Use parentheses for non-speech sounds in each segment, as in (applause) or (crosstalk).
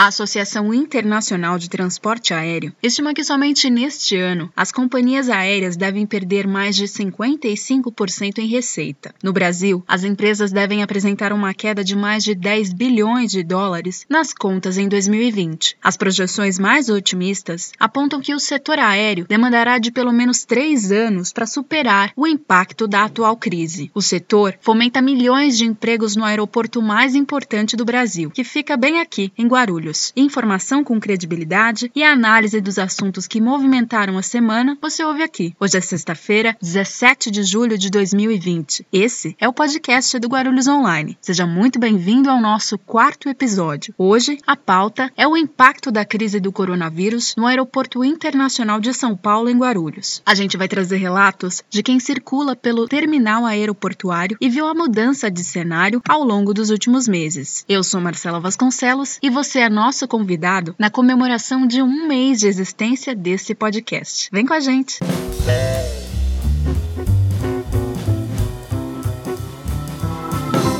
A Associação Internacional de Transporte Aéreo estima que somente neste ano as companhias aéreas devem perder mais de 55% em receita. No Brasil, as empresas devem apresentar uma queda de mais de 10 bilhões de dólares nas contas em 2020. As projeções mais otimistas apontam que o setor aéreo demandará de pelo menos três anos para superar o impacto da atual crise. O setor fomenta milhões de empregos no aeroporto mais importante do Brasil, que fica bem aqui, em Guarulhos. Informação com credibilidade e análise dos assuntos que movimentaram a semana você ouve aqui. Hoje é sexta-feira, 17 de julho de 2020. Esse é o podcast do Guarulhos Online. Seja muito bem-vindo ao nosso quarto episódio. Hoje, a pauta é o impacto da crise do coronavírus no Aeroporto Internacional de São Paulo, em Guarulhos. A gente vai trazer relatos de quem circula pelo terminal aeroportuário e viu a mudança de cenário ao longo dos últimos meses. Eu sou Marcela Vasconcelos e você é nosso convidado na comemoração de um mês de existência desse podcast. Vem com a gente!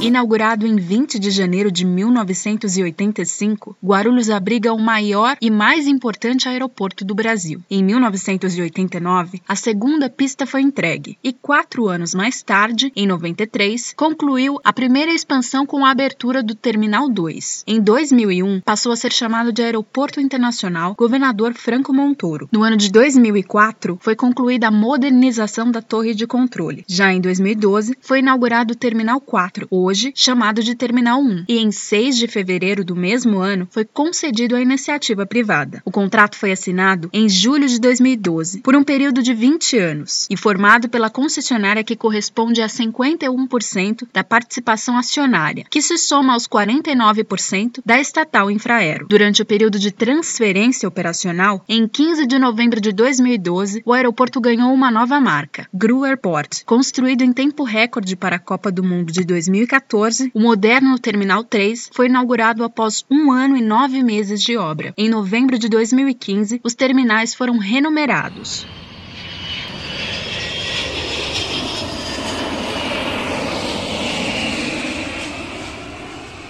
Inaugurado em 20 de janeiro de 1985, Guarulhos abriga o maior e mais importante aeroporto do Brasil. Em 1989, a segunda pista foi entregue e quatro anos mais tarde, em 93, concluiu a primeira expansão com a abertura do Terminal 2. Em 2001, passou a ser chamado de Aeroporto Internacional Governador Franco Montoro. No ano de 2004, foi concluída a modernização da torre de controle. Já em 2012, foi inaugurado o Terminal 4, hoje chamado de Terminal 1, e em 6 de fevereiro do mesmo ano foi concedido à iniciativa privada. O contrato foi assinado em julho de 2012, por um período de 20 anos, e formado pela concessionária que corresponde a 51% da participação acionária, que se soma aos 49% da estatal Infraero. Durante o período de transferência operacional, em 15 de novembro de 2012, o aeroporto ganhou uma nova marca, Gru Airport, construído em tempo recorde para a Copa do Mundo de 2014 2014, o moderno Terminal 3 foi inaugurado após um ano e nove meses de obra. Em novembro de 2015, os terminais foram renumerados.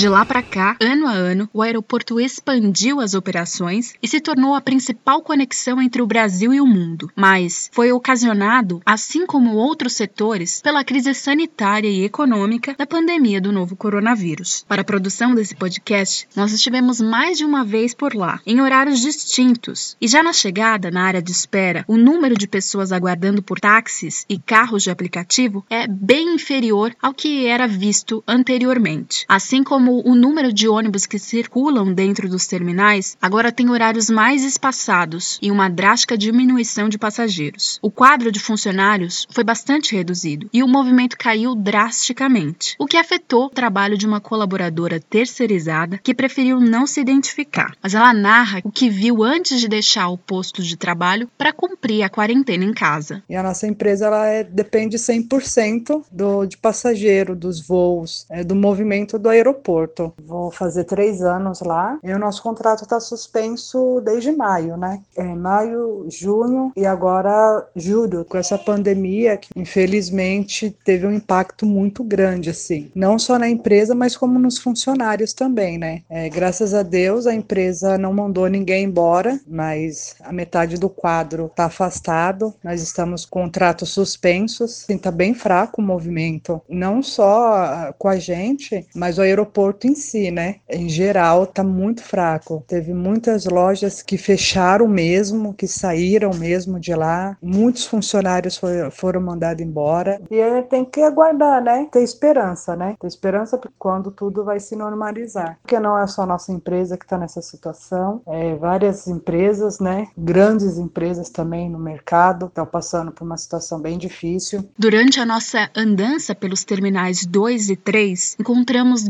De lá para cá, ano a ano, o aeroporto expandiu as operações e se tornou a principal conexão entre o Brasil e o mundo. Mas foi ocasionado, assim como outros setores, pela crise sanitária e econômica da pandemia do novo coronavírus. Para a produção desse podcast, nós estivemos mais de uma vez por lá, em horários distintos. E já na chegada, na área de espera, o número de pessoas aguardando por táxis e carros de aplicativo é bem inferior ao que era visto anteriormente. Assim como como o número de ônibus que circulam dentro dos terminais agora tem horários mais espaçados e uma drástica diminuição de passageiros. O quadro de funcionários foi bastante reduzido e o movimento caiu drasticamente, o que afetou o trabalho de uma colaboradora terceirizada que preferiu não se identificar. Mas ela narra o que viu antes de deixar o posto de trabalho para cumprir a quarentena em casa. E a nossa empresa ela é, depende 100% do, de passageiro, dos voos, é, do movimento do aeroporto. Porto. Vou fazer três anos lá e o nosso contrato está suspenso desde maio, né? É maio, junho e agora julho, com essa pandemia que infelizmente teve um impacto muito grande, assim. Não só na empresa, mas como nos funcionários também, né? É, graças a Deus a empresa não mandou ninguém embora, mas a metade do quadro está afastado. Nós estamos com contratos suspensos, assim, tá bem fraco o movimento, não só com a gente, mas o aeroporto aeroporto em si, né? Em geral, tá muito fraco. Teve muitas lojas que fecharam mesmo, que saíram mesmo de lá. Muitos funcionários foi, foram mandados embora. E aí tem que aguardar, né? Ter esperança, né? Ter esperança quando tudo vai se normalizar. Porque não é só nossa empresa que está nessa situação, é várias empresas, né? Grandes empresas também no mercado estão passando por uma situação bem difícil. Durante a nossa andança pelos terminais 2 e 3, encontramos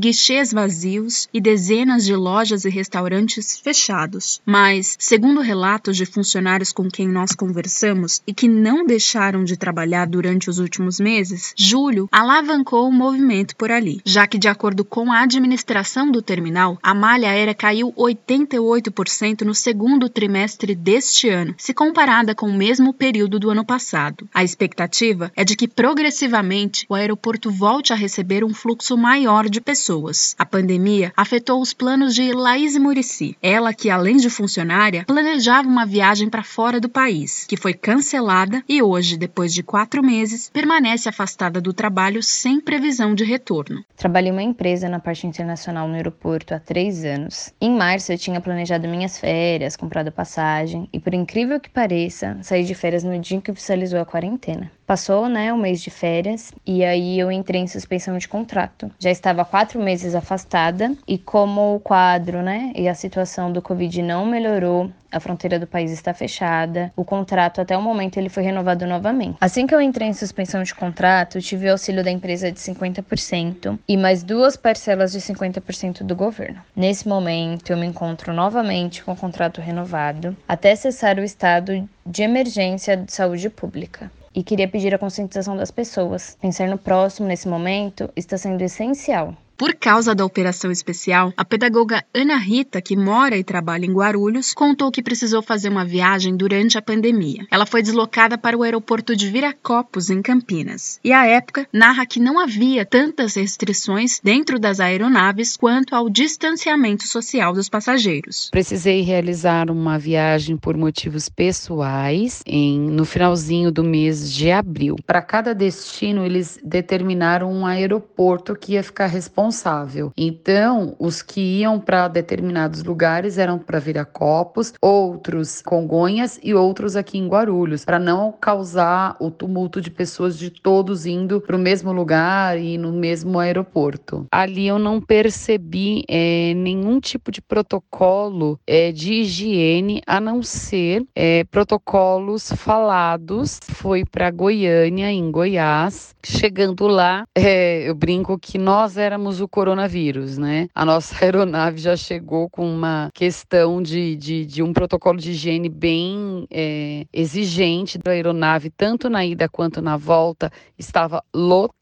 vazios e dezenas de lojas e restaurantes fechados. Mas, segundo relatos de funcionários com quem nós conversamos e que não deixaram de trabalhar durante os últimos meses, julho alavancou o movimento por ali, já que, de acordo com a administração do terminal, a malha aérea caiu 88% no segundo trimestre deste ano, se comparada com o mesmo período do ano passado. A expectativa é de que progressivamente o aeroporto volte a receber um fluxo maior de pessoas. A pandemia afetou os planos de Laís Murici, ela que, além de funcionária, planejava uma viagem para fora do país, que foi cancelada e hoje, depois de quatro meses, permanece afastada do trabalho sem previsão de retorno. Trabalhei em uma empresa na parte internacional no aeroporto há três anos. Em março, eu tinha planejado minhas férias, comprado passagem e, por incrível que pareça, saí de férias no dia que oficializou a quarentena. Passou, né, o um mês de férias e aí eu entrei em suspensão de contrato. Já estava quatro meses afastada e como o quadro, né, e a situação do Covid não melhorou, a fronteira do país está fechada, o contrato até o momento ele foi renovado novamente. Assim que eu entrei em suspensão de contrato, tive o auxílio da empresa de 50% e mais duas parcelas de 50% do governo. Nesse momento, eu me encontro novamente com o contrato renovado até cessar o estado de emergência de saúde pública e queria pedir a conscientização das pessoas. Pensar no próximo nesse momento está sendo essencial. Por causa da operação especial, a pedagoga Ana Rita, que mora e trabalha em Guarulhos, contou que precisou fazer uma viagem durante a pandemia. Ela foi deslocada para o aeroporto de Viracopos, em Campinas. E à época, narra que não havia tantas restrições dentro das aeronaves quanto ao distanciamento social dos passageiros. Precisei realizar uma viagem por motivos pessoais em, no finalzinho do mês de abril. Para cada destino, eles determinaram um aeroporto que ia ficar responsável responsável. Então, os que iam para determinados lugares eram para Viracopos, outros Congonhas e outros aqui em Guarulhos, para não causar o tumulto de pessoas de todos indo para o mesmo lugar e no mesmo aeroporto. Ali eu não percebi é, nenhum tipo de protocolo é, de higiene, a não ser é, protocolos falados. Foi para Goiânia, em Goiás. Chegando lá, eu brinco que nós éramos o coronavírus, né? A nossa (laughs) aeronave já chegou com uma questão de, de, de um protocolo de higiene bem é, exigente da aeronave, tanto na ida quanto na volta, estava lotada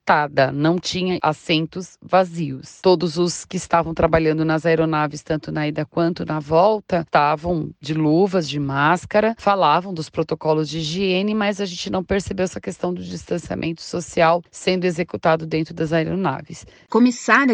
não tinha assentos vazios. Todos os que estavam trabalhando nas aeronaves, tanto na ida quanto na volta, estavam de luvas, de máscara, falavam dos protocolos de higiene, mas a gente não percebeu essa questão do distanciamento social sendo executado dentro das aeronaves.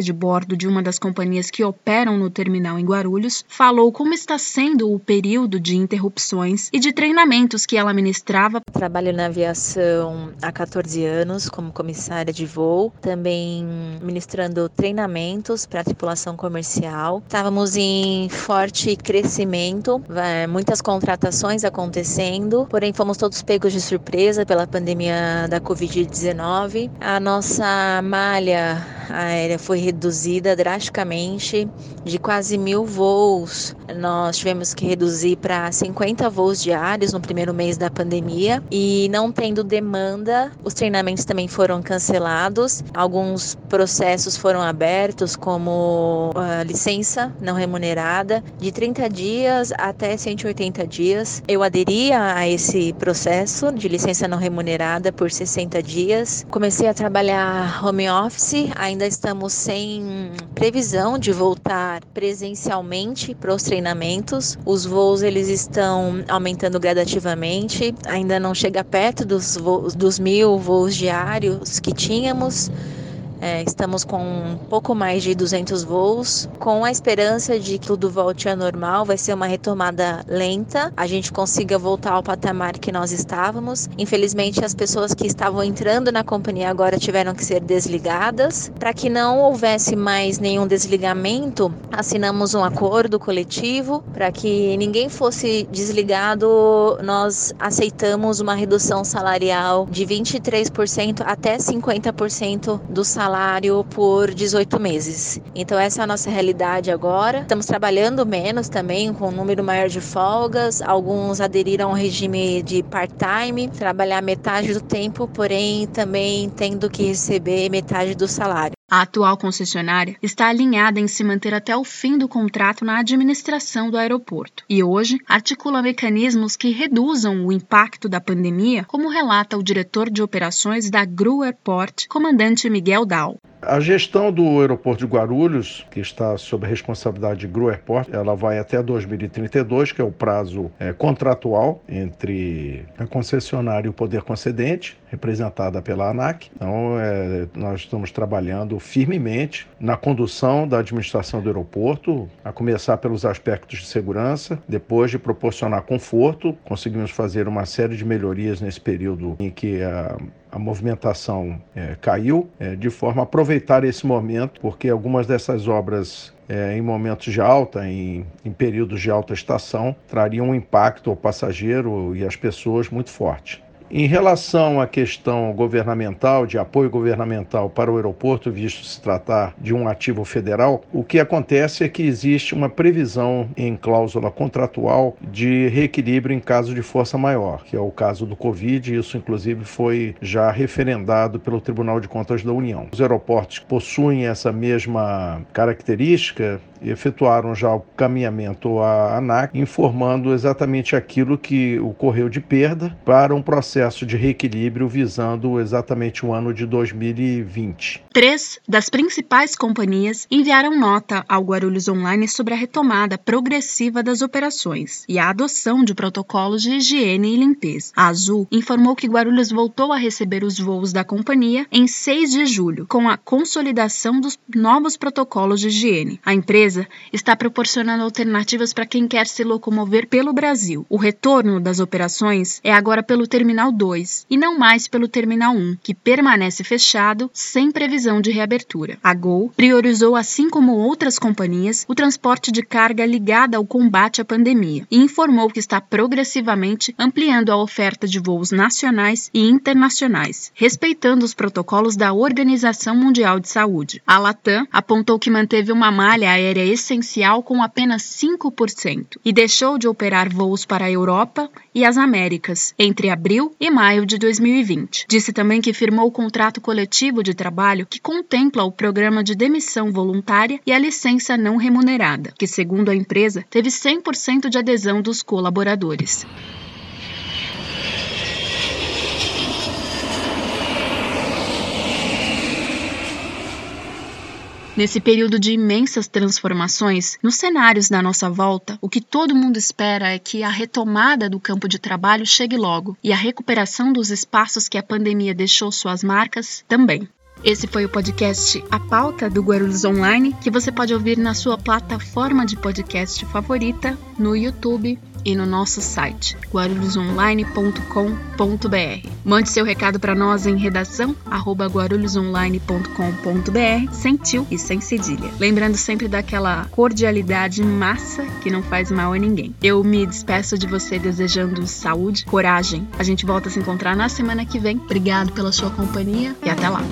De bordo de uma das companhias que operam no terminal em Guarulhos falou como está sendo o período de interrupções e de treinamentos que ela ministrava. Trabalho na aviação há 14 anos como comissária de voo, também ministrando treinamentos para a tripulação comercial. Estávamos em forte crescimento, muitas contratações acontecendo, porém fomos todos pegos de surpresa pela pandemia da Covid-19. A nossa malha aérea foi reduzida drasticamente, de quase mil voos. Nós tivemos que reduzir para 50 voos diários no primeiro mês da pandemia e não tendo demanda, os treinamentos também foram cancelados Alguns processos foram abertos, como ah, licença não remunerada, de 30 dias até 180 dias. Eu aderia a esse processo de licença não remunerada por 60 dias. Comecei a trabalhar home office, ainda estamos sem previsão de voltar presencialmente para os treinamentos. Os voos eles estão aumentando gradativamente, ainda não chega perto dos, voos, dos mil voos diários que tínhamos é, estamos com um pouco mais de 200 voos, com a esperança de que tudo volte ao normal. Vai ser uma retomada lenta, a gente consiga voltar ao patamar que nós estávamos. Infelizmente, as pessoas que estavam entrando na companhia agora tiveram que ser desligadas. Para que não houvesse mais nenhum desligamento, assinamos um acordo coletivo para que ninguém fosse desligado. Nós aceitamos uma redução salarial de 23% até 50% do salário salário por 18 meses. Então essa é a nossa realidade agora. Estamos trabalhando menos também, com um número maior de folgas. Alguns aderiram ao regime de part-time, trabalhar metade do tempo, porém também tendo que receber metade do salário. A atual concessionária está alinhada em se manter até o fim do contrato na administração do aeroporto e hoje articula mecanismos que reduzam o impacto da pandemia, como relata o diretor de operações da GRU Airport, comandante Miguel Dal. A gestão do aeroporto de Guarulhos, que está sob a responsabilidade de Gru Airport, ela vai até 2032, que é o prazo é, contratual entre a concessionária e o poder concedente, representada pela ANAC. Então, é, nós estamos trabalhando firmemente na condução da administração do aeroporto, a começar pelos aspectos de segurança, depois de proporcionar conforto, conseguimos fazer uma série de melhorias nesse período em que a a movimentação é, caiu, é, de forma a aproveitar esse momento, porque algumas dessas obras é, em momentos de alta, em, em, períodos de alta estação, trariam um impacto ao passageiro e às pessoas muito forte. Em relação à questão governamental, de apoio governamental para o aeroporto, visto se tratar de um ativo federal, o que acontece é que existe uma previsão em cláusula contratual de reequilíbrio em caso de força maior, que é o caso do Covid, isso inclusive foi já referendado pelo Tribunal de Contas da União. Os aeroportos possuem essa mesma característica efetuaram já o caminhamento à ANAC, informando exatamente aquilo que ocorreu de perda para um processo de reequilíbrio visando exatamente o ano de 2020. Três das principais companhias enviaram nota ao Guarulhos Online sobre a retomada progressiva das operações e a adoção de protocolos de higiene e limpeza. A Azul informou que Guarulhos voltou a receber os voos da companhia em 6 de julho, com a consolidação dos novos protocolos de higiene. A empresa empresa está proporcionando alternativas para quem quer se locomover pelo Brasil. O retorno das operações é agora pelo Terminal 2 e não mais pelo Terminal 1, que permanece fechado sem previsão de reabertura. A Gol priorizou, assim como outras companhias, o transporte de carga ligada ao combate à pandemia e informou que está progressivamente ampliando a oferta de voos nacionais e internacionais, respeitando os protocolos da Organização Mundial de Saúde. A Latam apontou que manteve uma malha aérea essencial com apenas 5% e deixou de operar voos para a Europa e as Américas entre abril e maio de 2020. Disse também que firmou o contrato coletivo de trabalho que contempla o programa de demissão voluntária e a licença não remunerada, que, segundo a empresa, teve 100% de adesão dos colaboradores. Nesse período de imensas transformações, nos cenários da nossa volta, o que todo mundo espera é que a retomada do campo de trabalho chegue logo e a recuperação dos espaços que a pandemia deixou suas marcas também. Esse foi o podcast A Pauta do Guarulhos Online, que você pode ouvir na sua plataforma de podcast favorita, no YouTube e no nosso site guarulhosonline.com.br. Mande seu recado para nós em redação arroba guarulhosonline.com.br sem tio e sem cedilha. Lembrando sempre daquela cordialidade massa que não faz mal a ninguém. Eu me despeço de você desejando saúde, coragem. A gente volta a se encontrar na semana que vem. Obrigado pela sua companhia e até lá.